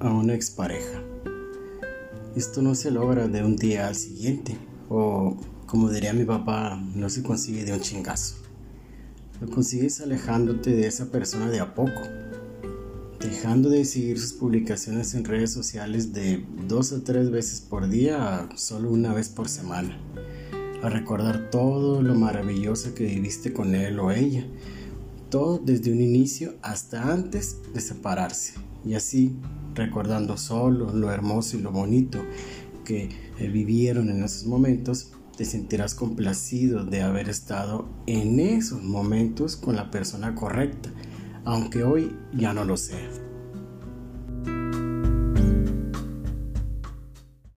una expareja. Esto no se logra de un día al siguiente, o como diría mi papá, no se consigue de un chingazo. Lo consigues alejándote de esa persona de a poco, dejando de seguir sus publicaciones en redes sociales de dos o tres veces por día a solo una vez por semana, a recordar todo lo maravilloso que viviste con él o ella, todo desde un inicio hasta antes de separarse, y así recordando solo lo hermoso y lo bonito que eh, vivieron en esos momentos, te sentirás complacido de haber estado en esos momentos con la persona correcta, aunque hoy ya no lo sea.